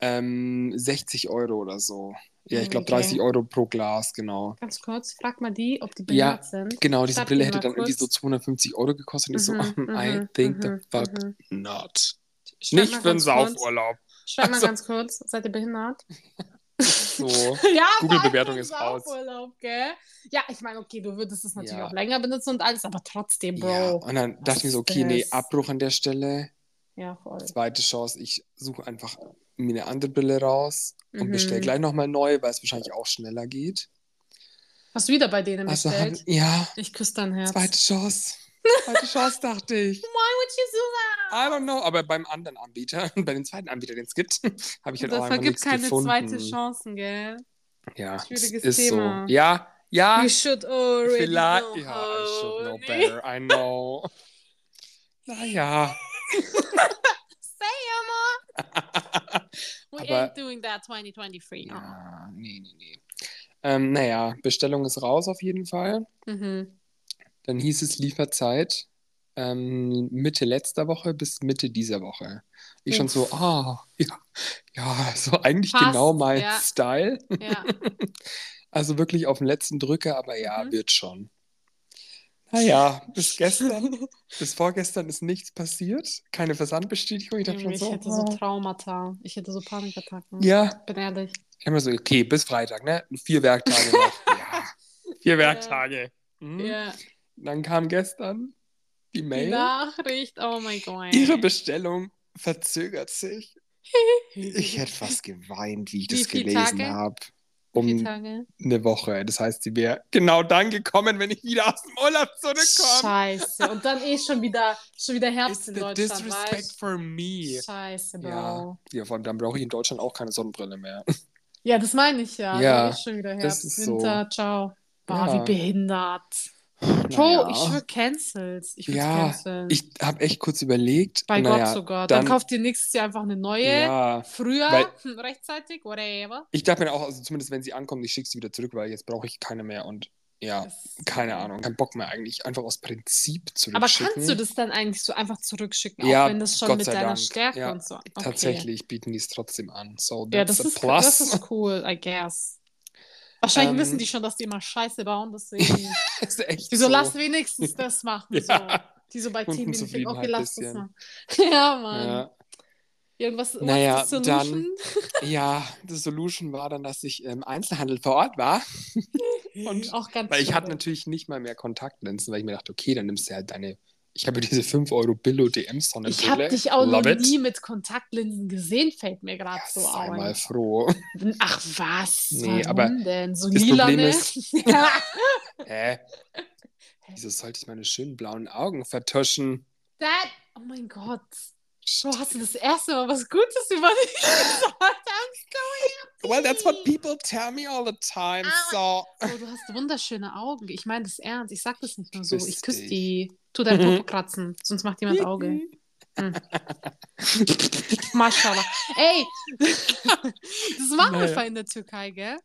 Ähm, 60 Euro oder so. Ja, ich glaube Okay. 30 Euro pro Glas, genau. Ganz kurz, frag mal die, ob die Ja, behindert sind. Genau, diese Schreib Brille hätte mal dann irgendwie kurz. so 250 Euro gekostet. Und ich so, Mhm, I mhm, think the mhm, fuck not. Schreib Nicht mal für einen. Saufurlaub. Schreib mal Also- ganz kurz, seid ihr behindert? So. ja, Google-Bewertung ist raus. Gell? Ja, ich meine, okay, du würdest es natürlich Ja. auch länger benutzen und alles, aber trotzdem, Bro. Ja, Ja, und dann dachte ich mir so, okay, nee? Abbruch an der Stelle. voll. Zweite Chance, ich suche einfach mir eine andere Brille raus und Mhm. bestelle gleich nochmal neu, weil es wahrscheinlich auch schneller geht. Hast du wieder bei denen Also bestellt? hab, ja, ich küsse dein Herz. zweite Chance. Zweite Chance, dachte ich. Why would you do I don't know, aber beim anderen Anbieter, bei dem zweiten Anbieter, den es gibt, habe ich that? halt auch einfach nichts keine gefunden. zweite Chancen, gell? Ja, es Schwieriges ist Thema. so. Ja, ja, You should already vielleicht. know. Ja, I should know better, I know. Naja, Say more. We Aber- ain't doing that 2023. no. ja, nee, nee, nee. Ähm, naja, Bestellung ist raus auf jeden Fall. Mhm. Dann hieß es Lieferzeit ähm, Mitte letzter Woche bis Mitte dieser Woche. Ich schon so, Uff. ah, ja, ja, so eigentlich Passt, genau mein ja. Style. Ja. Also wirklich auf den letzten Drücker, aber ja, Mhm. wird schon. Naja, bis gestern, bis vorgestern ist nichts passiert. Keine Versandbestätigung. Ich dachte ich so, hätte so oh. Traumata. Ich hätte so Panikattacken. ja, Bin ehrlich. ich habe mir so, okay, bis Freitag, ne? Vier Werktage noch. ja, vier Werktage. Mhm. Ja. Dann kam gestern die Die Mail. Nachricht, oh mein Gott. Ihre Bestellung verzögert sich. Ich hätte fast geweint, wie ich Wie das gelesen habe. Um Tage? eine Woche. Das heißt, sie wäre genau dann gekommen, wenn ich wieder aus dem Urlaub zurückkomme. Scheiße. Und dann eh schon wieder, schon wieder Herbst It's in the Deutschland, disrespect weißt for me. Scheiße, Bro. Ja. Ja. Ja, vor allem dann brauche ich in Deutschland auch keine Sonnenbrille mehr. das meine ich ja. Ja, Dann ist schon wieder das Herbst, ist so. Winter, ciao. Boah, Ja. wie behindert. Bro, Naja. ich schwör Cancels. Ich Ja, canceln. Ich habe echt kurz überlegt. Bei naja, Gott sogar. Dann, dann- kauft ihr nächstes Jahr einfach eine neue. Ja, Früher, Weil- rechtzeitig, whatever. ich dachte mir auch, also zumindest wenn sie ankommt, ich schicke sie wieder zurück, weil jetzt brauche ich keine mehr. Und ja, Das- keine Ahnung, kein Bock mehr eigentlich, einfach aus Prinzip zurückschicken. Aber kannst du das dann eigentlich so einfach zurückschicken, Ja, auch wenn das schon Gott mit deiner Dank. Stärke Ja, und so. Okay. Tatsächlich bieten die es trotzdem an. So, Ja, that's das a ist, plus. das ist cool, I guess. Wahrscheinlich Ähm, wissen die schon, dass die immer Scheiße bauen, deswegen. ist echt Wieso so. lass wenigstens das machen? Ja. So. Die so bei Team Meeting, okay, Kundenzufriedenheit lass das machen. ja, Mann. Ja. Irgendwas Naja, dann- solution? ja, die Solution war dann, dass ich im Einzelhandel vor Ort war. Und- auch ganz Weil ich hatte natürlich nicht mal mehr Kontaktlinsen, weil ich mir dachte, okay, dann nimmst du halt deine. Ich habe diese 5 Euro Billo DM Sonnenbrille. Ich habe dich auch noch Love it. nie mit Kontaktlinsen gesehen, fällt mir gerade Ja, so sei mal ein. froh. Ach was? Nee, Warum aber denn? So das lila, Problem ne? ist- Hä? Wieso sollte ich meine schönen blauen Augen vertuschen? That, oh mein Gott. Bro, hast du das erste Mal was Gutes über dich gesagt? I'm Well, that's what people tell me all the time. So. Oh, du hast wunderschöne Augen. Ich meine das ernst. Ich sag das nicht nur so. Küss Ich küsse die. Tu dein Popo kratzen, sonst macht jemand Auge. Maschallah. Ey, das machen wir Naja. in der Türkei, gell?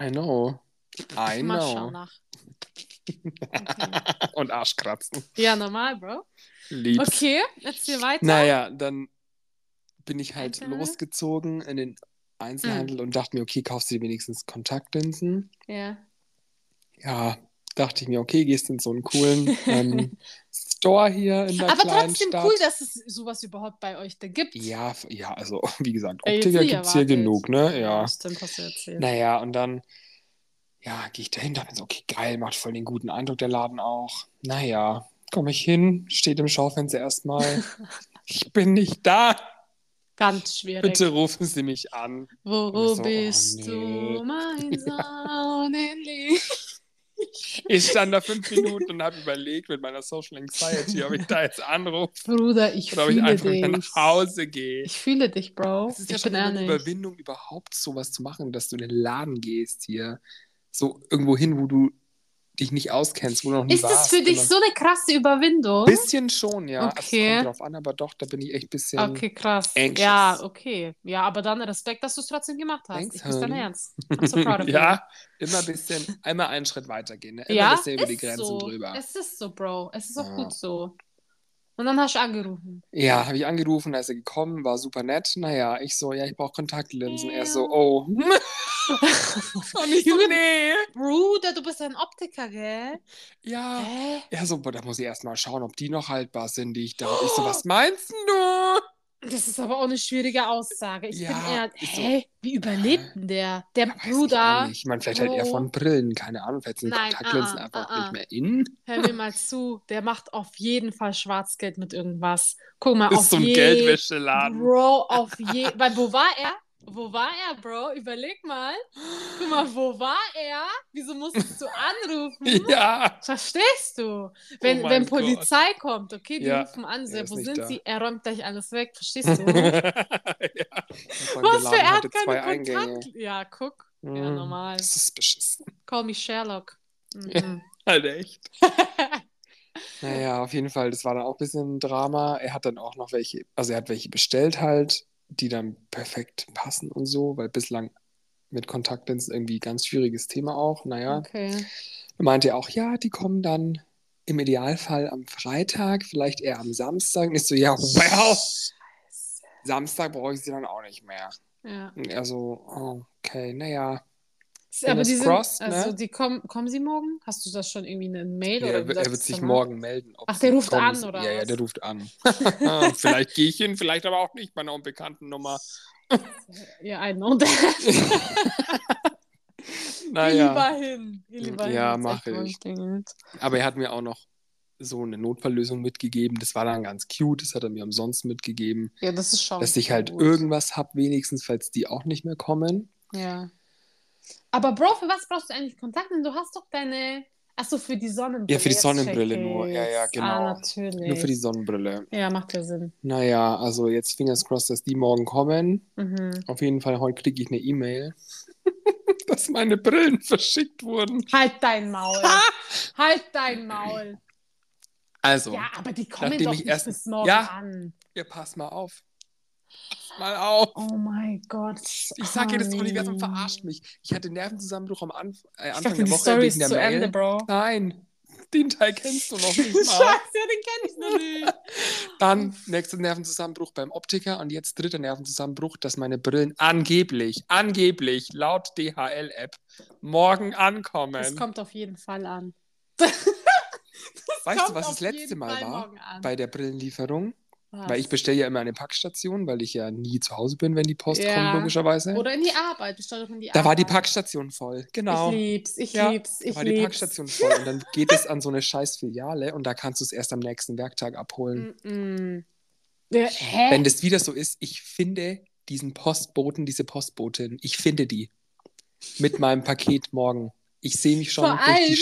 I know. I know. Maschallah. Okay. Und Arschkratzen. Ja, normal, Bro. Lieb's. Okay, erzähl weiter. Naja, dann bin ich halt Einzelhandel? losgezogen in den Einzelhandel und dachte mir, okay, kaufst du dir wenigstens Kontaktlinsen? Ja. Ja, dachte ich mir, okay, gehst in so einen coolen ähm, Store hier in der Aber kleinen trotzdem Stadt. cool, dass es sowas überhaupt bei euch da gibt. Ja, ja, also wie gesagt, Optiker gibt es hier genug, ne? Ja. stimmt, hast du erzählt. Naja, und dann, ja, gehe ich dahin, dachte mir so, okay, geil, macht voll den guten Eindruck, der Laden auch. Naja, komme ich hin, steht im Schaufenster erstmal. ich bin nicht da. Ganz schwierig. Bitte rufen Sie mich an. Wo so, oh, bist nee. du, mein Sonnenlicht? Ich stand da fünf Minuten und habe überlegt mit meiner Social Anxiety, ob ich da jetzt anrufe Bruder, ich oder ob ich fühle einfach dich. nach Hause gehe. Ich fühle dich, Bro. Es ist ja ich schon bin immer eine ehrlich. Überwindung, überhaupt sowas zu machen, dass du in den Laden gehst hier. So irgendwo hin, wo du dich nicht auskennst, wo du noch nie Ist warst. das für dich so eine krasse Überwindung? Bisschen schon, ja. Also Okay. Es kommt drauf an, aber doch, da bin ich echt ein bisschen. Okay, krass. anxious. Ja, okay. Ja, aber dann Respekt, dass du es trotzdem gemacht hast. Thanks, ich bin dein. Ernst. I'm so proud of you. ja, immer ein bisschen, einmal einen Schritt weitergehen. Ne? Immer ja ein bisschen über die Grenzen so. drüber. Es ist so, Bro. Es ist auch Ja. gut so. Und dann hast du angerufen. Ja, habe ich angerufen, da ist er gekommen, war super nett. Naja, ich so, ja, ich brauche Kontaktlinsen. Er so, Ja. oh. Und ich so, nee. Bruder, du bist ein Optiker, gell? Ja. Hä? Er so, da muss ich erst mal schauen, ob die noch haltbar sind, die ich da. Ich so, was meinst du? Das ist aber auch eine schwierige Aussage. Ich Ja, bin eher, ist so. hä? Wie überlebt denn der? Der ich Bruder, nicht. Ich meine, vielleicht halt eher von Brillen, keine Ahnung. Vielleicht sind Nein, Kontaktlinsen ah, ah, einfach ah, ah. nicht mehr in. hör mir mal zu, der macht auf jeden Fall Schwarzgeld mit irgendwas. Guck mal, Das auf ein je Geldwäscheladen. Bro, auf je. Weil wo war er? Wo war er, Bro? Überleg mal. Guck mal, wo war er? Wieso musstest du anrufen? Ja. Verstehst du? Wenn, Oh wenn Gott. Polizei kommt, okay, die Ja, rufen an, so, wo sind da. sie? Er räumt gleich alles weg, verstehst du? ja. Was für, er hat keine. Kontakt. Ja, guck. Ja, Mm, normal. Das ist beschissen. Call me Sherlock. Mhm. Halt echt. Naja, auf jeden Fall, das war dann auch ein bisschen Drama. Er hat dann auch noch welche, also er hat welche bestellt halt, die dann perfekt passen und so, weil bislang mit Kontaktlinsen irgendwie ganz schwieriges Thema auch. Naja, Okay. meinte er auch, ja, die kommen dann im Idealfall am Freitag, vielleicht eher am Samstag. Und ich so, ja, well, Samstag brauche ich sie dann auch nicht mehr. Ja. Und er so, okay, naja. Aber die sind, crossed, also ne? die kommen, kommen sie morgen? Hast du das schon irgendwie in eine Mail Ja, oder er, er wird sich morgen melden. Ach, der ruft an, oder Ja, ja, was? der ruft an. vielleicht gehe ich hin, vielleicht aber auch nicht bei einer unbekannten Nummer. Ja, I know that. Geh Naja, lieber hin. Lieber Ja, hin. mach Zeig mal, ich. aber er hat mir auch noch so eine Notfalllösung mitgegeben. Das war dann ganz cute. Das hat er mir umsonst mitgegeben. Ja, das ist schon. Dass ich halt gut. irgendwas habe, wenigstens, falls die auch nicht mehr kommen. Ja. Aber Bro, für was brauchst du eigentlich Kontakte? Du hast doch deine. Achso, für die Sonnenbrille. Ja, für die Sonnenbrille nur. Ja, ja, ich's. genau. Ah, natürlich. Nur für die Sonnenbrille. Ja, macht ja Sinn. Naja, also jetzt fingers crossed, dass die morgen kommen. Mhm. Auf jeden Fall, heute kriege ich eine E-Mail, dass meine Brillen verschickt wurden. Halt dein Maul. halt dein Maul. Also, Ja, aber die kommen doch ich nicht erst- bis morgen Ja. an. ja, pass mal auf. Mal auf. Oh mein Gott. Ich sag dir, das Universum verarscht mich. Ich hatte Nervenzusammenbruch am Anf äh, Anfang dachte, der Woche Story wegen der zu Mail. Ende, Bro. Nein, den Teil kennst du noch nicht Scheiße, mal. den kenn ich noch nicht. Dann nächster Nervenzusammenbruch beim Optiker und jetzt dritter Nervenzusammenbruch, dass meine Brillen angeblich, angeblich laut DHL-App morgen ankommen. Das kommt auf jeden Fall an. weißt du, was das letzte Mal Fall war bei der Brillenlieferung? Was? Weil ich bestelle ja immer eine Packstation, weil ich ja nie zu Hause bin, wenn die Post Ja. kommt, logischerweise. Oder in die Arbeit. Bestell doch in die da Arbeit. war die Packstation voll, genau. Ich lieb's, ich Ja, lieb's, Da ich war die. Packstation voll und dann geht es an so eine scheiß Filiale und da kannst du es erst am nächsten Werktag abholen. Mm -mm. Hä? Wenn das wieder so ist, ich finde diesen Postboten, diese Postbotin, ich finde die mit meinem Paket morgen. Ich sehe mich schon Vor durch die allem-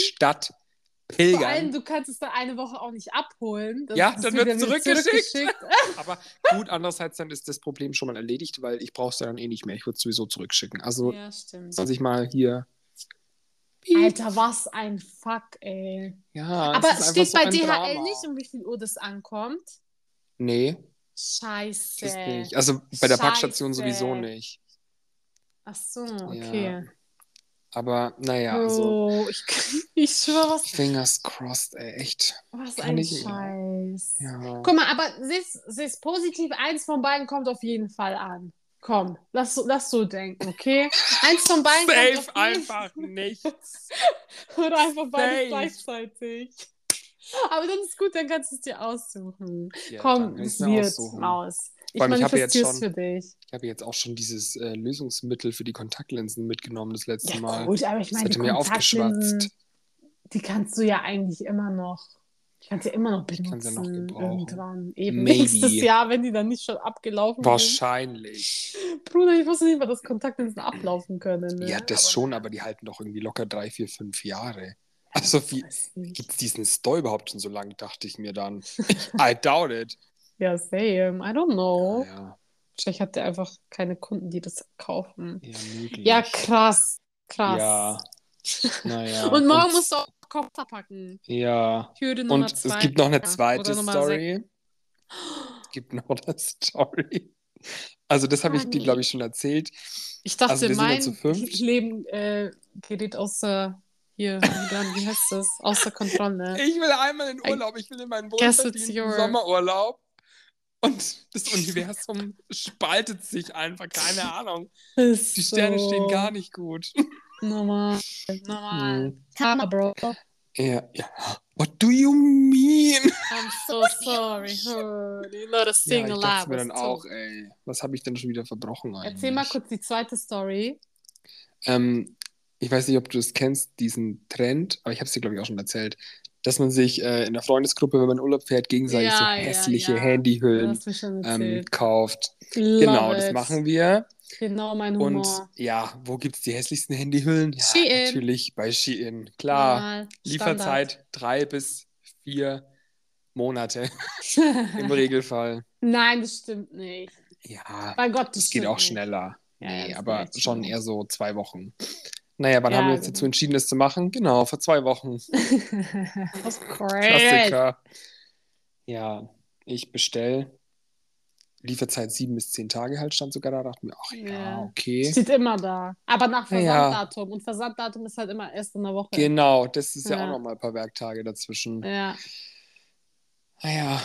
Stadt Vor allem, pilgern. du kannst es dann eine Woche auch nicht abholen. Das- Ja, das dann wird ja wieder zurückgeschickt. Aber gut, andererseits dann ist das Problem schon mal erledigt, weil ich brauche es ja dann eh nicht mehr. Ich würde es sowieso zurückschicken. Also Ja, stimmt. soll ich mal hier. Alter, was ein Fuck, ey. Ja, Aber es steht so bei DHL Drama. nicht, um wie viel Uhr das ankommt? Nee, Scheiße. das nicht. Also bei der Packstation Scheiße. sowieso nicht. Ach so, okay. Aber naja, also oh, ich, ich schwöre, was, Fingers crossed, ey, echt. was Kann ein ich- Scheiß. Ja. Guck mal, aber siehst, siehst positiv, eins von beiden kommt auf jeden Fall an. Komm, lass, so- lass so denken, okay? Eins von beiden kommt Safe auf jeden einfach nichts. Oder einfach beides gleichzeitig. Aber dann ist gut, dann kannst du es dir aussuchen. Ja, Komm, es wird, aussuchen. Ich ich habe jetzt schon- für dich. Ich habe jetzt auch schon dieses äh, Lösungsmittel für die Kontaktlinsen mitgenommen das letzte Ja, Mal. gut, aber ich Das meine, hätte die mir aufgeschwatzt. die kannst du ja eigentlich immer noch. Die kannst du ja immer noch Ich kann sie benutzen. noch gebrauchen. irgendwann. Eben Maybe. nächstes Jahr, wenn die dann nicht schon abgelaufen Wahrscheinlich. sind. Bruder, ich wusste nicht mal, dass Kontaktlinsen ablaufen können. Ne? Ja, das aber, schon, aber die halten doch irgendwie locker drei, vier, fünf Jahre. Also wie gibt es diesen Store überhaupt schon so lange, dachte ich mir dann. I doubt it. Ja, same. I don't know. Ja, Vielleicht hat der einfach keine Kunden, die das kaufen. ja, möglich. Ja, krass. Krass. Ja. Naja. Und morgen musst du auch Kopter packen. Ja. Hürde Nummer Und zwei. es gibt noch eine zweite Story. Es gibt noch eine Story. Also, das habe ich dir, Honey. glaube ich, schon erzählt. Ich dachte, Also wir sind ja mein. Leben äh, gerät außer hier, wie heißt das? Außer Kontrolle. Ich will einmal in Urlaub. Ich will in meinen your- Sommerurlaub. Und das Universum spaltet sich einfach. Keine Ahnung. Die Sterne stehen gar nicht gut. Normal. Normal. Hm. Karma, Bro. Ja, ja. What do you mean? I'm so sorry. honey. Not a Ja, single ich dachte lie mir was dann auch, ey. Was habe ich denn schon wieder verbrochen eigentlich? Erzähl mal kurz die zweite Story. Ähm, ich weiß nicht, ob du es kennst, diesen Trend, aber ich habe es dir, glaube ich, auch schon erzählt, dass man sich äh, in der Freundesgruppe, wenn man Urlaub fährt, gegenseitig Ja, so ja, hässliche ja. Du Handyhüllen ähm, kauft. Love Genau, das it. machen wir. Genau mein Und Humor. ja, wo gibt es die hässlichsten Handyhüllen? Ja, Shein. natürlich bei Shein. Klar, Normal. Lieferzeit drei bis vier Monate im Standard. Regelfall. Nein, das stimmt nicht. Ja, Bei Gott, das das geht auch nicht. schneller. Ja, ja, nee, das aber schon eher so zwei Wochen. Naja, wann Ja, haben wir uns dazu entschieden, das zu machen? Genau, vor zwei Wochen. course. Klassiker. Ja, ich bestell. Lieferzeit sieben bis zehn Tage halt stand sogar da. Dachte mir, ach ja, Ja. okay. Steht immer da. Aber nach Ja, ja. Versanddatum. Und Versanddatum ist halt immer erst in der Woche. Genau, das ist ja, Ja. auch noch mal ein paar Werktage dazwischen. Ja. Naja,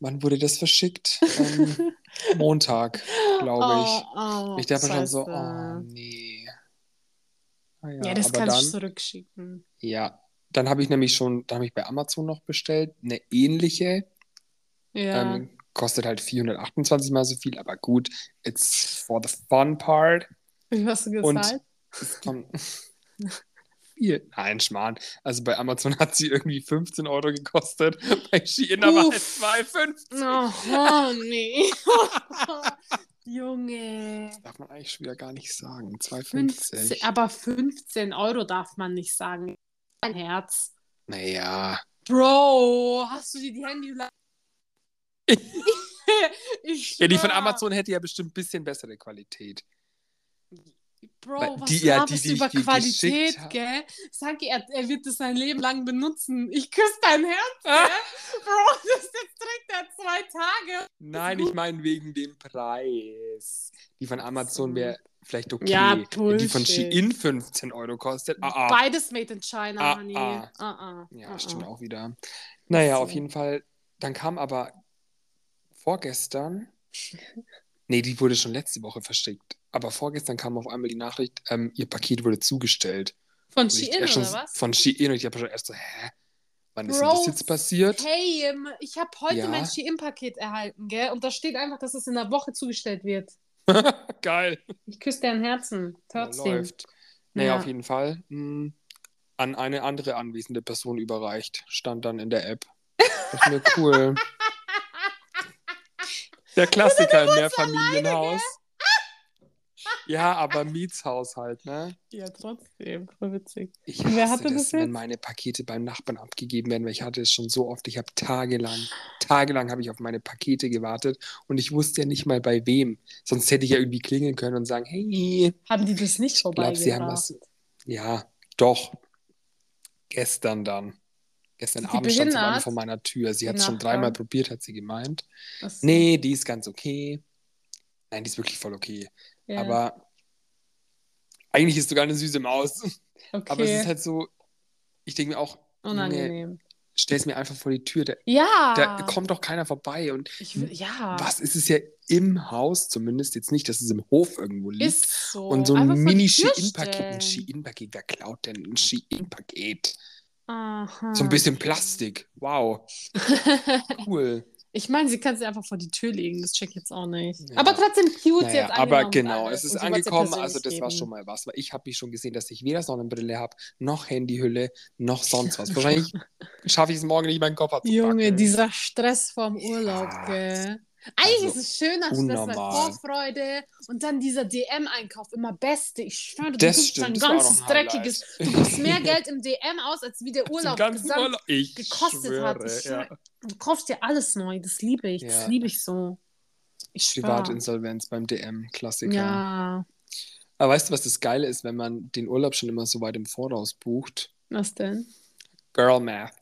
wann wurde das verschickt? ähm, Montag, glaube ich. Oh, oh, ich dachte mir schon so, oh nee. Naja, Ja, das aber kannst du zurückschicken. ja, dann habe ich nämlich schon, da habe ich bei Amazon noch bestellt, eine ähnliche. Ja. Ähm, kostet halt 428 mal so viel, aber gut, it's for the fun part. Wie hast du Und es kommt viel. Nein, Schmarrn. Also bei Amazon hat sie irgendwie 15 Euro gekostet, bei Shein aber halt Uff. 2,50. Oh, nee. Junge. Das darf man eigentlich schon wieder gar nicht sagen. 15, 2,50. aber 15 Euro darf man nicht sagen. Ein Herz. Naja, Bro, hast du dir die Handy... ich ja, die von. Amazon hätte ja bestimmt ein bisschen bessere Qualität. Bro, was die- ja, die, die über Qualität, gell? Sag er, er wird das sein Leben lang benutzen. Ich küsse dein Herz, Ah. gell? Bro, das jetzt trägt er zwei Tage. Nein, ich meine wegen dem Preis. Die von Amazon wäre vielleicht okay. Ja, Wenn die von Bullshit. Shein 15 Euro kostet. Ah, ah. Beides made in China, Ah, honey. ah. Ah, ah. Ja, ah, stimmt auch wieder. Naja, So. auf jeden Fall. Dann kam aber vorgestern. Nee, die wurde schon letzte Woche verschickt. Aber vorgestern kam auf einmal die Nachricht, ähm, ihr Paket wurde zugestellt. Von Shein oder was? Von Shein und ich habe schon erst so, hä? Wann ist denn Bro, das jetzt passiert? Hey, ich habe heute Ja. mein Shein-Paket erhalten, gell? Und da steht einfach, dass es in der Woche zugestellt wird. Geil. Ich küsse dein Herzen. Ja, Trotzdem. läuft. Naja, Ja. auf jeden Fall. mh, an eine andere anwesende Person überreicht. Stand dann in der App. Das ist mir cool. Der Klassiker im Mehrfamilienhaus. Ja, aber Mietshaushalt, ne? Ja, trotzdem. Voll witzig. Ich Wer hasse hatte das das, wenn meine Pakete beim Nachbarn abgegeben werden, weil ich hatte es schon so oft. Ich habe tagelang, tagelang habe ich auf meine Pakete gewartet und ich wusste ja nicht mal bei wem. Sonst hätte ich ja irgendwie klingeln können und sagen, hey, Haben die das nicht ich glaube, sie haben was. Ja, doch. Gestern dann. Gestern die Abend stand sie behindert? vor meiner Tür. Sie hat es schon dreimal probiert, hat sie gemeint. So. Nee, die ist ganz okay. Nein, die ist wirklich voll okay. Ja, Aber eigentlich ist sogar eine süße Maus. okay. Aber es ist halt so, ich denke mir auch, unangenehm. stell es mir einfach vor die Tür. Da, Ja. da kommt doch keiner vorbei. Und ich ja. was ist es ja im Haus zumindest? Jetzt nicht, dass es im Hof irgendwo liegt. Ist so. und so ein vor die mini Tür Shein-Paket. Ein. Shein-Paket, wer klaut denn ein Shein-Paket? Aha. So ein bisschen Plastik. Wow, cool. Ich meine, sie kann sie einfach vor die Tür legen, das check ich jetzt auch nicht. Ja. Aber trotzdem cute, Naja, hat's aber genau, es ist angekommen, also das war geben. schon mal was, weil ich habe mich schon gesehen, dass ich weder Sonnenbrille habe, noch Handyhülle, noch sonst was. Wahrscheinlich schaffe ich es morgen nicht, meinen Koffer zu Junge, dieser Stress vorm Urlaub, Ja. gell? Eigentlich Also, ist es Stress, weil unnormal. Vorfreude und dann dieser DM-Einkauf, immer beste. Ich schwöre, du Das gibst dein das war ganzes ein Highlight. dreckiges. Du gibst mehr Geld im DM aus, als wie der Urlaub gesamt Urlaub. Ich gekostet hat. schwöre, ja. schwöre, Du kaufst dir alles neu, das liebe ich, das Ja. liebe ich so. Ich schwöre. Privatinsolvenz beim DM, Klassiker. Ja, Aber weißt du, was das Geile ist, wenn man den Urlaub schon immer so weit im Voraus bucht? was denn? Girl Math.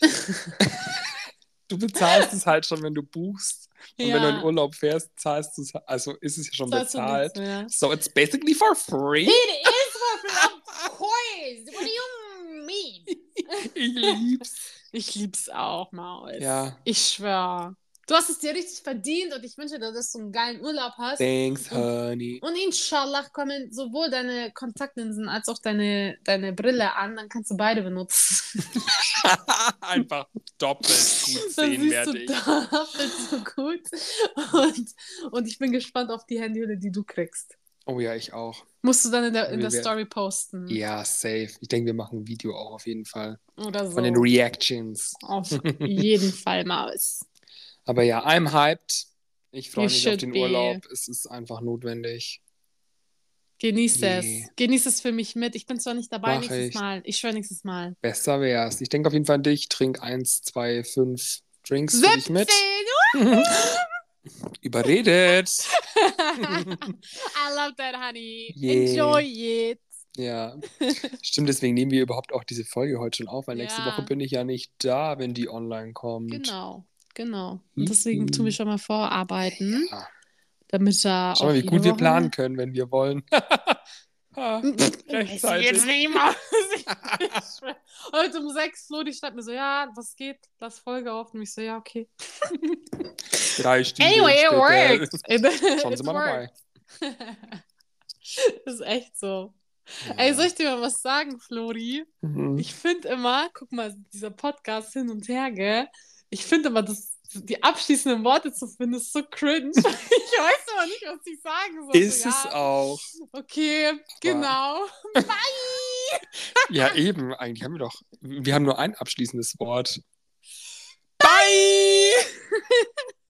du bezahlst es halt schon, wenn du buchst. Und wenn du in Urlaub fährst, zahlst du es, also ist es ja schon Zahlst bezahlt. nichts. So it's basically for free. It is for free, of course. What do you mean? Ich lieb's. Ich lieb's auch, Maus. Ja. Ich schwöre. Du hast es dir richtig verdient und ich wünsche dir, dass du einen geilen Urlaub hast. Thanks, honey. Und inshallah kommen sowohl deine Kontaktlinsen als auch deine, deine Brille an, dann kannst du beide benutzen. Einfach doppelt gut sehen werde ich. doppelt so gut. Und, und ich bin gespannt auf die Handyhülle, die du kriegst. Oh ja, ich auch. Musst du dann in der, in der Story posten. Ja, safe. Ich denke, wir machen ein Video auch auf jeden Fall. Oder so. Von den Reactions. auf jeden Fall, Maus. Aber ja, I'm hyped. Ich freue mich auf den be. Urlaub. Es ist einfach notwendig. Genieß Nee. es. Genieß es für mich mit. Ich bin zwar nicht dabei Mach nächstes ich. Mal. Ich schwöre nächstes Mal. Besser wär's. Ich denke auf jeden Fall an dich. Trink eins, zwei, fünf Drinks für dich 17! mit. Überredet. I love that, honey. Yeah. Enjoy it. Ja. Stimmt, deswegen nehmen wir überhaupt auch diese Folge heute schon auf, weil nächste Ja. Woche bin ich ja nicht da, wenn die online kommt. Genau, genau. Und deswegen tun wir schon mal vorarbeiten, Ja. damit da Schau mal, wie gut wir Woche- planen können, wenn wir wollen. Ich Rechtzeitig. jetzt nicht mal. Heute um sechs, Flo, die schreibt mir so, ja, was geht? Lass Folge auf. Und ich so, ja, okay. Drei Stunden Anyway, it works. It sind wir dabei. Das ist echt so. Ey, soll ich dir mal was sagen, Flori? Mhm. Ich finde immer, guck mal, dieser Podcast hin und her, gell? Ich finde immer, das, die abschließenden Worte zu finden, ist so cringe. ich weiß aber nicht, was ich sagen soll. Ist so, es ja, auch. Okay, genau. Ja, eben. Eigentlich haben wir doch. Wir haben nur ein abschließendes Wort. Bye!